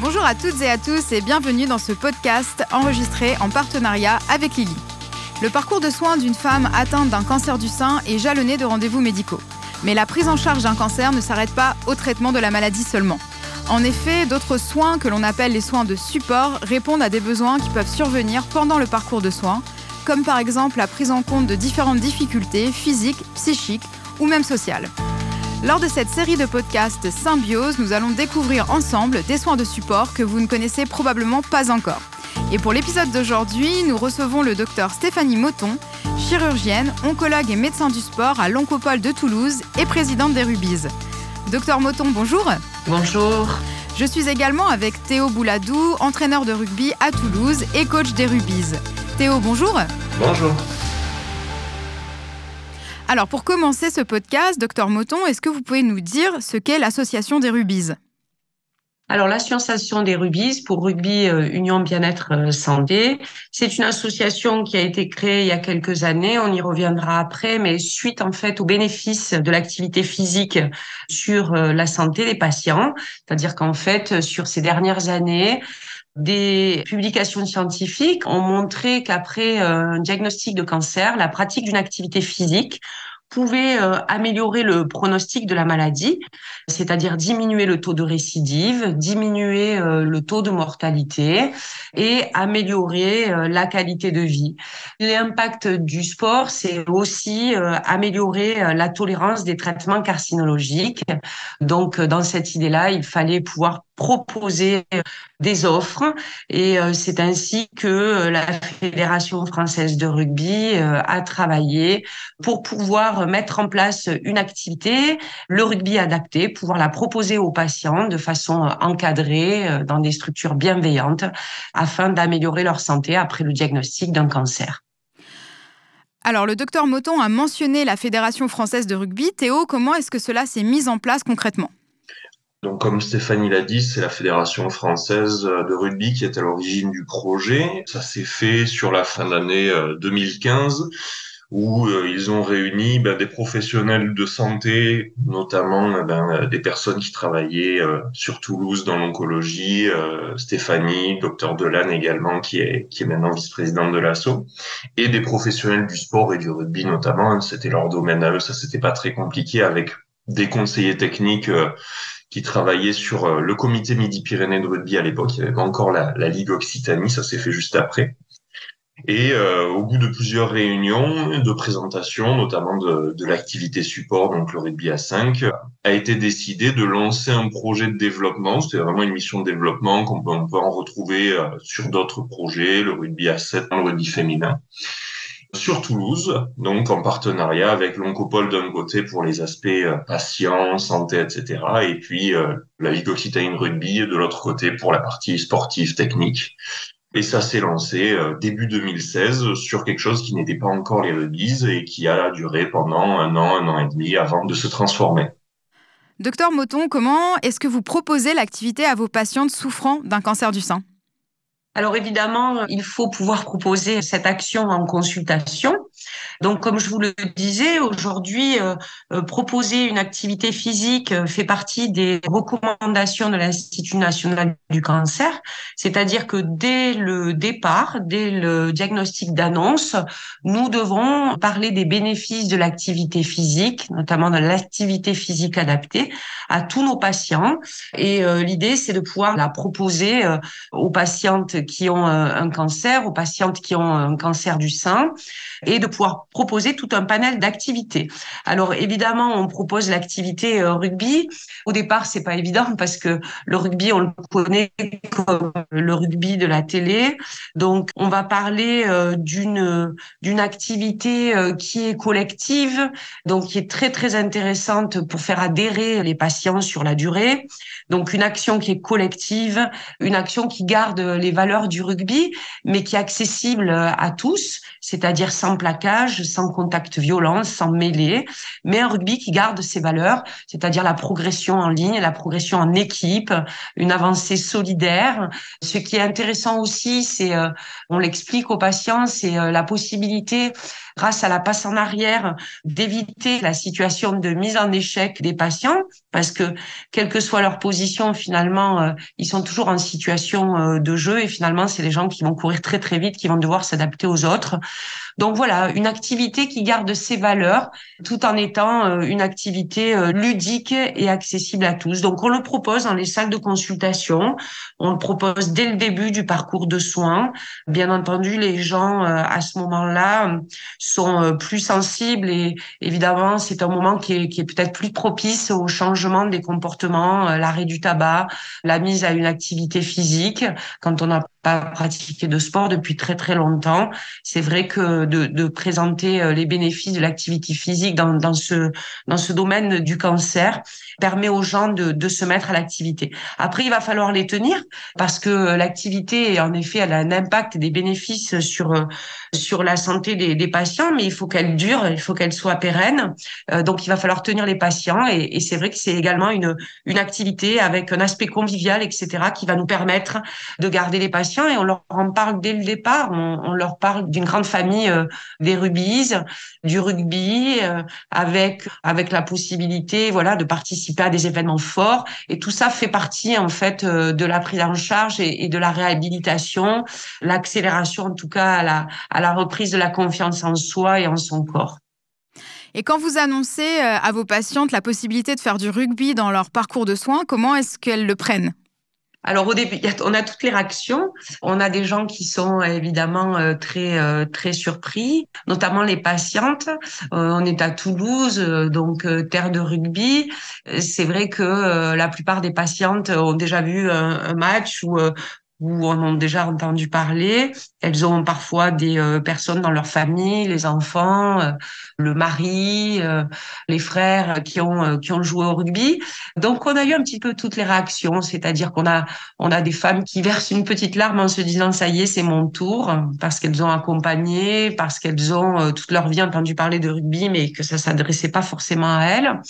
Bonjour à toutes et à tous et bienvenue dans ce podcast enregistré en partenariat avec Lily. Le parcours de soins d'une femme atteinte d'un cancer du sein est jalonné de rendez-vous médicaux. Mais la prise en charge d'un cancer ne s'arrête pas au traitement de la maladie seulement. En effet, d'autres soins que l'on appelle les soins de support répondent à des besoins qui peuvent survenir pendant le parcours de soins, comme par exemple la prise en compte de différentes difficultés physiques, psychiques ou même sociales. Lors de cette série de podcasts Symbiose, nous allons découvrir ensemble des soins de support que vous ne connaissez probablement pas encore. Et pour l'épisode d'aujourd'hui, nous recevons le docteur Stéphanie Moton, chirurgienne, oncologue et médecin du sport à l'Oncopole de Toulouse et présidente des Rubies. Docteur Moton, bonjour. Bonjour. Je suis également avec Théo Bouladou, entraîneur de rugby à Toulouse et coach des Rubies. Théo, bonjour. Bonjour. Alors pour commencer ce podcast, docteur Moton, est-ce que vous pouvez nous dire ce qu'est l'association des Rubies alors, l'association des Rubies pour Rugby euh, Union Bien-être euh, Santé, c'est une association qui a été créée il y a quelques années. On y reviendra après, mais suite en fait aux bénéfices de l'activité physique sur euh, la santé des patients. C'est-à-dire qu'en fait, sur ces dernières années, des publications scientifiques ont montré qu'après un diagnostic de cancer, la pratique d'une activité physique pouvait euh, améliorer le pronostic de la maladie, c'est-à-dire diminuer le taux de récidive, diminuer euh, le taux de mortalité et améliorer euh, la qualité de vie. L'impact du sport, c'est aussi améliorer la tolérance des traitements carcinologiques. Donc, dans cette idée-là, il fallait pouvoir proposer des offres et c'est ainsi que la Fédération française de rugby a travaillé pour pouvoir mettre en place une activité, le rugby adapté, pouvoir la proposer aux patients de façon encadrée euh, dans des structures bienveillantes afin d'améliorer leur santé après le diagnostic d'un cancer. Alors, le docteur Moton a mentionné la Fédération française de rugby. Théo, comment est-ce que cela s'est mis en place concrètement? Donc, comme Stéphanie l'a dit, c'est la Fédération française de rugby qui est à l'origine du projet. Ça s'est fait sur la fin d'année 2015 euh, où euh, ils ont réuni ben, des professionnels de santé, notamment ben, euh, des personnes qui travaillaient euh, sur Toulouse dans l'oncologie, Stéphanie, docteur Delanne également, qui est, qui est maintenant vice-présidente de l'ASSO, et des professionnels du sport et du rugby notamment. C'était leur domaine à eux, ça c'était pas très compliqué avec des conseillers techniques qui travaillaient sur le comité Midi-Pyrénées de rugby à l'époque. Il y avait pas encore la, la Ligue Occitanie, ça s'est fait juste après. Et euh, au bout de plusieurs réunions de présentation, notamment de, de l'activité support, donc le rugby à 5, a été décidé de lancer un projet de développement. C'était vraiment une mission de développement qu'on peut, on peut en retrouver euh, sur d'autres projets, le rugby à 7, le rugby féminin sur Toulouse, donc en partenariat avec l'Oncopole d'un côté pour les aspects euh, patients, santé, etc. Et puis la Ligue Occitanie Rugby de l'autre côté pour la partie sportive, technique. Et ça s'est lancé euh, début 2016 sur quelque chose qui n'était pas encore les releases et qui a duré pendant un an, un an et demi avant de se transformer. Docteur Moton, comment est-ce que vous proposez l'activité à vos patientes souffrant d'un cancer du sein? Alors évidemment, il faut pouvoir proposer cette action en consultation. Donc, comme je vous le disais, aujourd'hui, euh, euh, proposer une activité physique euh, fait partie des recommandations de l'Institut national du cancer, c'est-à-dire que dès le départ, dès le diagnostic d'annonce, nous devons parler des bénéfices de l'activité physique, notamment de l'activité physique adaptée, à tous nos patients. Et l'idée, c'est de pouvoir la proposer aux patientes qui ont un cancer, aux patientes qui ont un cancer du sein, et de pouvoir proposer tout un panel d'activités. Alors évidemment, on propose l'activité euh, rugby. Au départ, c'est pas évident parce que le rugby, on le connaît comme le rugby de la télé. Donc, on va parler euh, d'une d'une activité euh, qui est collective, donc qui est très très intéressante pour faire adhérer les patients sur la durée. Donc, une action qui est collective, une action qui garde les valeurs du rugby, mais qui est accessible à tous, c'est-à-dire sans plaquage, sans contact violent, sans mêlée, mais un rugby qui garde ses valeurs, c'est-à-dire la progression en ligne, la progression en équipe, une avancée solidaire. Ce qui est intéressant aussi, c'est, euh, on l'explique aux patients, c'est euh, la possibilité grâce à la passe en arrière, d'éviter la situation de mise en échec des patients, parce que quelle que soit leur position, finalement, euh, ils sont toujours en situation euh, de jeu et finalement, c'est les gens qui vont courir très très vite, qui vont devoir s'adapter aux autres. Donc voilà, une activité qui garde ses valeurs tout en étant euh, une activité ludique et accessible à tous. Donc on le propose dans les salles de consultation, on le propose dès le début du parcours de soins. Bien entendu, les gens à ce moment-là sont plus sensibles et évidemment, c'est un moment qui est, qui est peut-être plus propice au changement des comportements, l'arrêt du tabac, la mise à une activité physique. Quand on n'a pas pratiqué de sport depuis très très longtemps. C'est vrai que de, de, présenter euh, les bénéfices de l'activité physique dans, dans ce dans ce domaine du cancer permet aux gens de, de se mettre à l'activité. Après, il va falloir les tenir parce que l'activité, en effet, elle a un impact et des bénéfices sur euh, sur la santé des, des patients, mais il faut qu'elle dure, il faut qu'elle soit pérenne. Euh, donc, il va falloir tenir les patients et, et c'est vrai que c'est également une une activité avec un aspect convivial, etc., qui va nous permettre de garder les patients et on leur en parle dès le départ. On, leur parle d'une grande famille euh, des rubis, du rugby, euh, avec avec la possibilité, voilà, de participer à des événements forts. Et tout ça fait partie en fait euh, de la prise en charge et, et de la réhabilitation, l'accélération en tout cas à la à la reprise de la confiance en soi et en son corps. Et quand vous annoncez à vos patientes la possibilité de faire du rugby dans leur parcours de soins, comment est-ce qu'elles le prennent? Alors au début, on a toutes les réactions. On a des gens qui sont évidemment euh, très euh, très surpris, notamment les patientes. Euh, on est à Toulouse, donc terre de rugby. C'est vrai que la plupart des patientes ont déjà vu un, match ou en ont déjà entendu parler. Elles ont parfois des euh, personnes dans leur famille, les enfants, euh, le mari, euh, les frères qui ont qui ont joué au rugby. Donc on a eu un petit peu toutes les réactions, c'est-à-dire qu'on a on a des femmes qui versent une petite larme en se disant ça y est, c'est mon tour parce qu'elles ont accompagné, parce qu'elles ont toute leur vie entendu parler de rugby mais que ça s'adressait pas forcément à elles.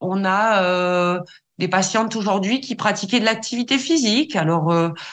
On a des patientes aujourd'hui qui pratiquaient de l'activité physique. Alors,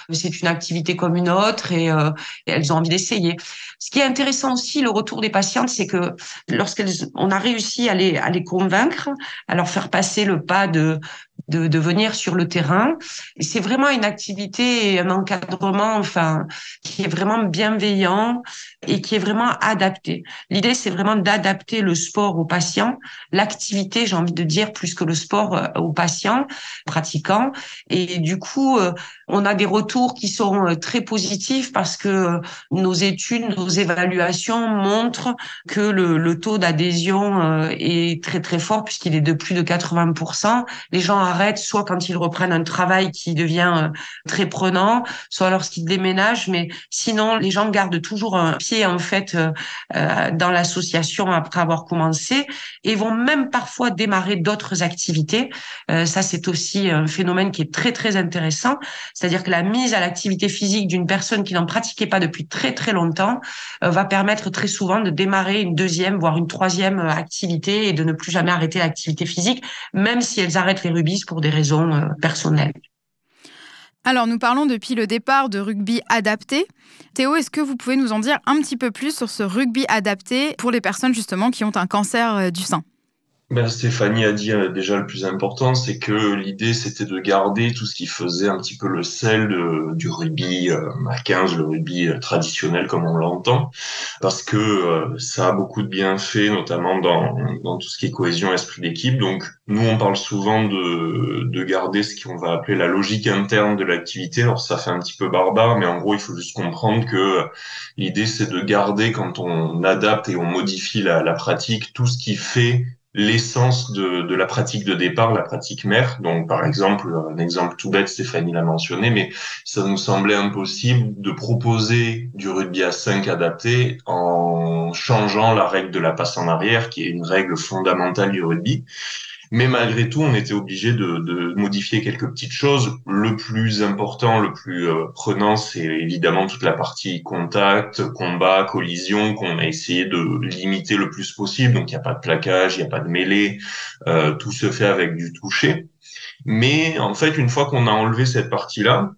c'est une activité comme une autre et, euh, et elles ont envie d'essayer. Ce qui est intéressant aussi, le retour des patientes, c'est que lorsqu'on a réussi à les, à les convaincre, à leur faire passer le pas de de, de venir sur le terrain. C'est vraiment une activité et un encadrement, enfin, qui est vraiment bienveillant et qui est vraiment adapté. L'idée, c'est vraiment d'adapter le sport aux patients, l'activité, j'ai envie de dire, plus que le sport euh, aux patients pratiquants. Et du coup, euh, on a des retours qui sont euh, très positifs parce que nos études, nos évaluations montrent que le, le taux d'adhésion est très très fort puisqu'il est de plus de 80%. Les gens arrêtent soit quand ils reprennent un travail qui devient euh, très prenant, soit lorsqu'ils déménagent. Mais sinon, les gens gardent toujours un pied en fait euh, euh, dans l'association après avoir commencé et vont même parfois démarrer d'autres activités. ça, c'est aussi un phénomène qui est très très intéressant. C'est-à-dire que la mise à l'activité physique d'une personne qui n'en pratiquait pas depuis très très longtemps va permettre très souvent de démarrer une deuxième, voire une troisième activité et de ne plus jamais arrêter l'activité physique, même si elles arrêtent les rubis pour des raisons euh, personnelles. Alors, nous parlons depuis le départ de rugby adapté. Théo, est-ce que vous pouvez nous en dire un petit peu plus sur ce rugby adapté pour les personnes justement qui ont un cancer euh, du sein? Ben, Stéphanie a dit euh, déjà le plus important, c'est que l'idée c'était de garder tout ce qui faisait un petit peu le sel du rugby euh, à 15, le rugby euh, traditionnel comme on l'entend, parce que ça a beaucoup de bienfaits, notamment dans, dans tout ce qui est cohésion, esprit d'équipe. Donc nous on parle souvent de, de garder ce qu'on va appeler la logique interne de l'activité. Alors ça fait un petit peu barbare, mais en gros il faut juste comprendre que l'idée c'est de garder quand on adapte et on modifie la, la pratique tout ce qui fait l'essence de, la pratique de départ, la pratique mère. Donc, par exemple, un exemple tout bête, Stéphanie l'a mentionné, mais ça nous semblait impossible de proposer du rugby à 5 adapté en changeant la règle de la passe en arrière, qui est une règle fondamentale du rugby. Mais malgré tout, on était obligé de, de, modifier quelques petites choses. Le plus important, le plus euh, prenant, c'est évidemment toute la partie contact, combat, collision qu'on a essayé de limiter le plus possible. Donc il n'y a pas de plaquage, il n'y a pas de mêlée, euh, tout se fait avec du toucher. Mais en fait, une fois qu'on a enlevé cette partie-là,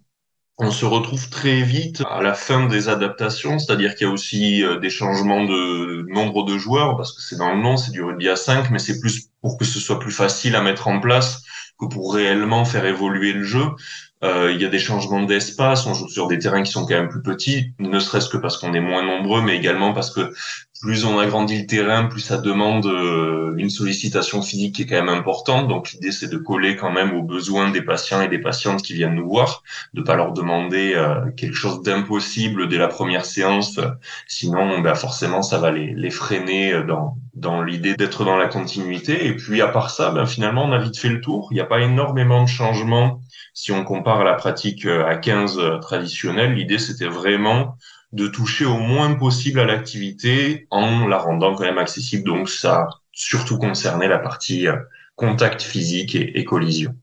on se retrouve très vite à la fin des adaptations, c'est-à-dire qu'il y a aussi euh, des changements de nombre de joueurs, parce que c'est dans le nom, c'est du rugby à 5, mais c'est plus pour que ce soit plus facile à mettre en place que pour réellement faire évoluer le jeu. Euh, il y a des changements d'espace, on joue sur des terrains qui sont quand même plus petits, ne serait-ce que parce qu'on est moins nombreux, mais également parce que plus on agrandit le terrain, plus ça demande euh, une sollicitation physique qui est quand même importante. Donc l'idée c'est de coller quand même aux besoins des patients et des patientes qui viennent nous voir, de pas leur demander euh, quelque chose d'impossible dès la première séance, sinon ben, forcément ça va les, freiner euh, dans dans l'idée d'être dans la continuité. Et puis à part ça, ben, finalement on a vite fait le tour. Il n'y a pas énormément de changements si on compare à la pratique à 15 traditionnelle. L'idée c'était vraiment de toucher au moins possible à l'activité en la rendant quand même accessible. Donc ça a surtout concerné la partie euh, contact physique et, et collision.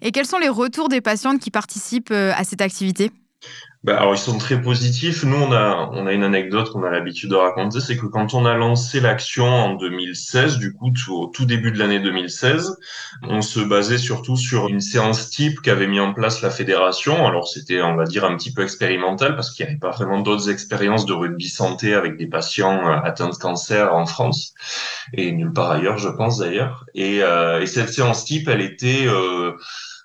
Et quels sont les retours des patientes qui participent euh, à cette activité? Bah, alors ils sont très positifs. Nous on a on a une anecdote qu'on a l'habitude de raconter, c'est que quand on a lancé l'action en 2016, du coup tout, au tout début de l'année 2016, on se basait surtout sur une séance type qu'avait mis en place la fédération. Alors c'était on va dire un petit peu expérimental parce qu'il n'y avait pas vraiment d'autres expériences de rugby santé avec des patients euh, atteints de cancer en France et nulle part ailleurs, je pense d'ailleurs. Et, euh, et cette séance type, elle était euh,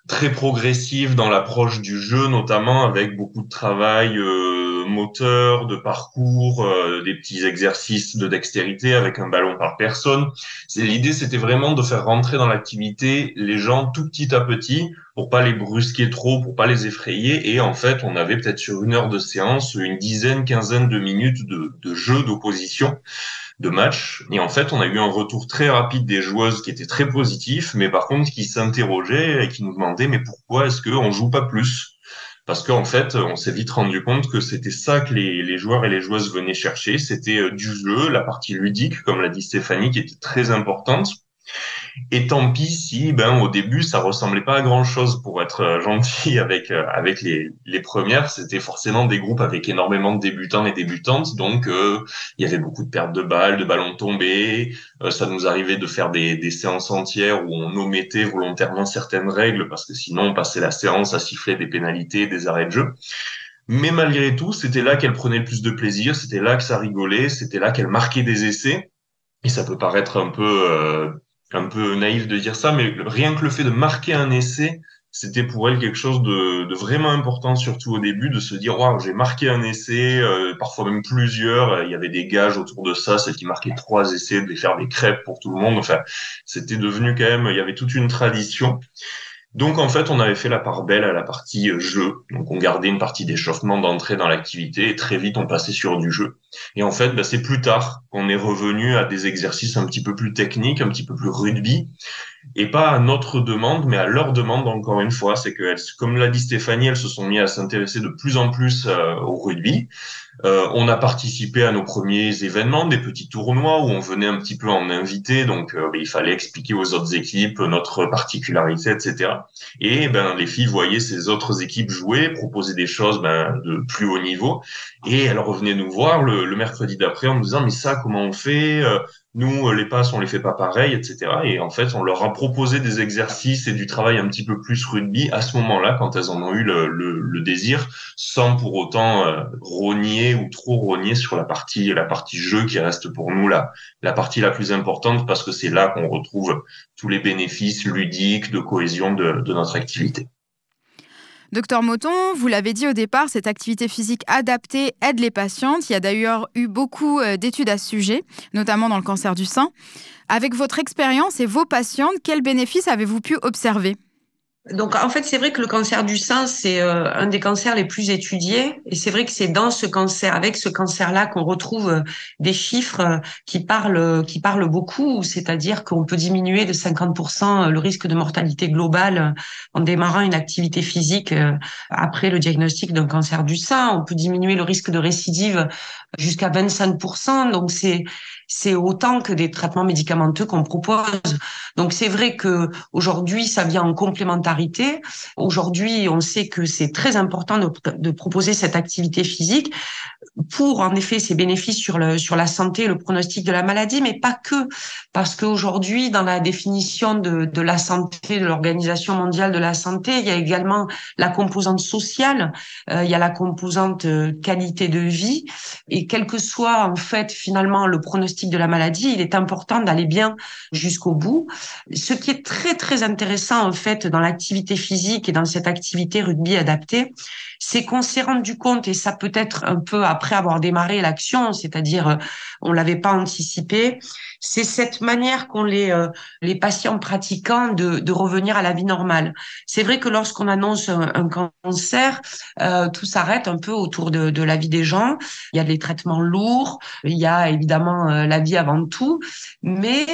très progressive dans l'approche du jeu, notamment avec beaucoup de travail euh, moteur, de parcours, euh, des petits exercices de dextérité avec un ballon par personne. L'idée, c'était vraiment de faire rentrer dans l'activité les gens tout petit à petit pour pas les brusquer trop, pour pas les effrayer. Et en fait, on avait peut-être sur une heure de séance une dizaine, quinzaine de minutes de, de jeu d'opposition de match. Et en fait, on a eu un retour très rapide des joueuses qui était très positif, mais par contre qui s'interrogeaient et qui nous demandaient mais pourquoi est-ce qu'on joue pas plus? Parce qu'en fait, on s'est vite rendu compte que c'était ça que les, joueurs et les joueuses venaient chercher. C'était euh, du jeu, la partie ludique, comme l'a dit Stéphanie, qui était très importante. Et tant pis si, ben, au début, ça ressemblait pas à grand chose pour être euh, gentil avec, euh, avec les, les premières. C'était forcément des groupes avec énormément de débutants et débutantes. Donc, euh, il y avait beaucoup de pertes de balles, de ballons tombés. ça nous arrivait de faire des, des séances entières où on omettait volontairement certaines règles parce que sinon, on passait la séance à siffler des pénalités, des arrêts de jeu. Mais malgré tout, c'était là qu'elle prenait le plus de plaisir, c'était là que ça rigolait, c'était là qu'elle marquait des essais. Et ça peut paraître un peu un peu naïf de dire ça, mais rien que le fait de marquer un essai, c'était pour elle quelque chose de, vraiment important, surtout au début, de se dire waouh, j'ai marqué un essai, euh, parfois même plusieurs. Il y avait des gages autour de ça, celle qui marquait trois essais, de faire des crêpes pour tout le monde. Enfin, c'était devenu quand même, il y avait toute une tradition. Donc en fait, on avait fait la part belle à la partie euh, jeu. Donc on gardait une partie d'échauffement d'entrée dans l'activité et très vite on passait sur du jeu. Et en fait, bah, c'est plus tard qu'on est revenu à des exercices un petit peu plus techniques, un petit peu plus rugby, et pas à notre demande, mais à leur demande encore une fois. C'est que, comme l'a dit Stéphanie, elles se sont mis à s'intéresser de plus en plus euh, au rugby. Euh, on a participé à nos premiers événements, des petits tournois où on venait un petit peu en invité, donc euh, il fallait expliquer aux autres équipes notre particularité, etc. Et ben les filles voyaient ces autres équipes jouer, proposer des choses ben, de plus haut niveau, et elles revenaient nous voir le, le mercredi d'après en nous disant mais ça comment on fait euh, nous, euh, les passes, on les fait pas pareil, etc. Et en fait, on leur a proposé des exercices et du travail un petit peu plus rugby à ce moment-là, quand elles en ont eu le, désir, sans pour autant euh, rogner ou trop rogner sur la partie, la partie jeu qui reste pour nous la, la partie la plus importante parce que c'est là qu'on retrouve tous les bénéfices ludiques de cohésion de notre activité. Docteur Moton, vous l'avez dit au départ, cette activité physique adaptée aide les patientes. Il y a d'ailleurs eu beaucoup euh, d'études à ce sujet, notamment dans le cancer du sein. Avec votre expérience et vos patientes, quels bénéfices avez-vous pu observer? Donc en fait, c'est vrai que le cancer du sein, c'est euh, un des cancers les plus étudiés. Et c'est vrai que c'est dans ce cancer, avec ce cancer-là, qu'on retrouve euh, des chiffres euh, qui parlent, qui parlent beaucoup. C'est-à-dire qu'on peut diminuer de 50% le risque de mortalité globale en démarrant une activité physique après le diagnostic d'un cancer du sein. On peut diminuer le risque de récidive jusqu'à 25%. Donc c'est c'est autant que des traitements médicamenteux qu'on propose. Donc c'est vrai que aujourd'hui ça vient en complémentarité. Aujourd'hui, on sait que c'est très important de, de, proposer cette activité physique pour, en effet, ses bénéfices sur, le, sur la santé, le pronostic de la maladie, mais pas que, parce qu'aujourd'hui, dans la définition de, de la santé, de l'Organisation mondiale de la santé, il y a également la composante sociale, euh, il y a la composante euh, qualité de vie, et quel que soit, en fait, finalement, le pronostic de la maladie, il est important d'aller bien jusqu'au bout. Ce qui est très, très intéressant, en fait, dans l'activité physique et dans cette activité rugby adaptée, c'est qu'on s'est rendu compte, et ça peut être un peu après avoir démarré l'action, c'est-à-dire euh, on l'avait pas anticipé, c'est cette manière qu'ont les euh, les patients pratiquants de, revenir à la vie normale. C'est vrai que lorsqu'on annonce un, cancer, euh, tout s'arrête un peu autour de, la vie des gens. Il y a des traitements lourds, il y a évidemment euh, la vie avant tout, mais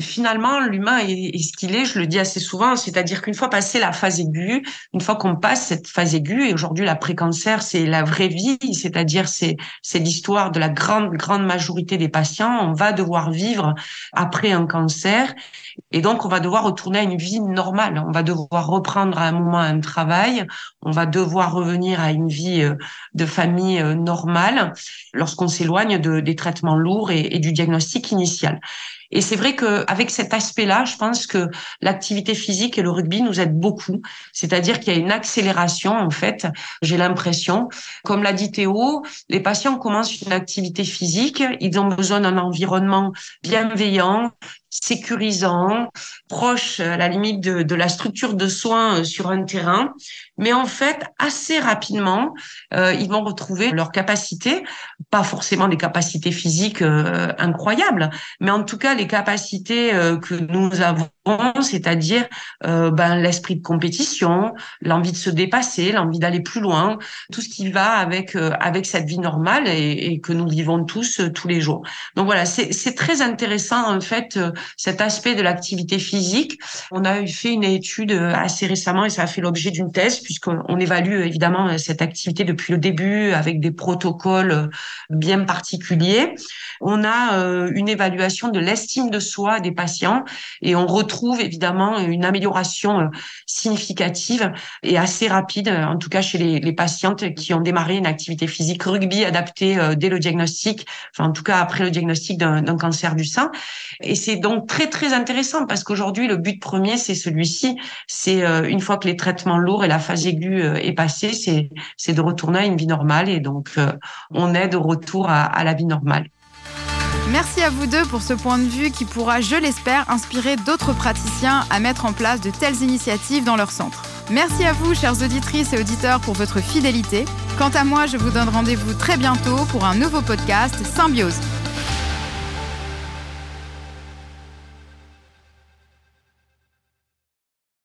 finalement l'humain est, est ce qu'il est. Je le dis assez souvent, c'est-à-dire qu'une fois passé la phase aiguë, une fois qu'on passe cette phase aiguë, et aujourd'hui l'après-cancer c'est la vraie vie, c'est-à-dire c'est c'est l'histoire de la grande grande majorité des patients. On va devoir vivre après un cancer. Et donc, on va devoir retourner à une vie normale. On va devoir reprendre à un moment un travail. On va devoir revenir à une vie euh, de famille euh, normale lorsqu'on s'éloigne de, des traitements lourds et, et du diagnostic initial. Et c'est vrai qu'avec cet aspect-là, je pense que l'activité physique et le rugby nous aident beaucoup. C'est-à-dire qu'il y a une accélération, en fait, j'ai l'impression. Comme l'a dit Théo, les patients commencent une activité physique, ils ont besoin d'un environnement bienveillant, sécurisant, proche à la limite de, de, la structure de soins euh, sur un terrain. Mais en fait, assez rapidement, euh, ils vont retrouver leur capacité, pas forcément des capacités physiques euh, incroyables, mais en tout cas les capacités euh, que nous avons, c'est-à-dire euh, ben, l'esprit de compétition, l'envie de se dépasser, l'envie d'aller plus loin, tout ce qui va avec avec cette vie normale et, que nous vivons tous tous les jours. Donc voilà, c'est très intéressant en fait cet aspect de l'activité physique. On a fait une étude assez récemment et ça a fait l'objet d'une thèse puisqu'on évalue évidemment cette activité depuis le début avec des protocoles bien particuliers. On a euh, une évaluation de l'estime de soi des patients et on retrouve évidemment une amélioration euh, significative et assez rapide, en tout cas chez les, les patientes qui ont démarré une activité physique rugby adaptée euh, dès le diagnostic, enfin en tout cas après le diagnostic d'un cancer du sein. Et c'est donc très très intéressant parce qu'aujourd'hui le but premier c'est celui-ci, c'est une fois que les traitements lourds et la phase aiguë est passée, c'est c'est de retourner à une vie normale et donc on aide au retour à la vie normale. Merci à vous deux pour ce point de vue qui pourra, je l'espère, inspirer d'autres praticiens à mettre en place de telles initiatives dans leur centre. Merci à vous, chères auditrices et auditeurs, pour votre fidélité. Quant à moi, je vous donne rendez-vous très bientôt pour un nouveau podcast Symbiose.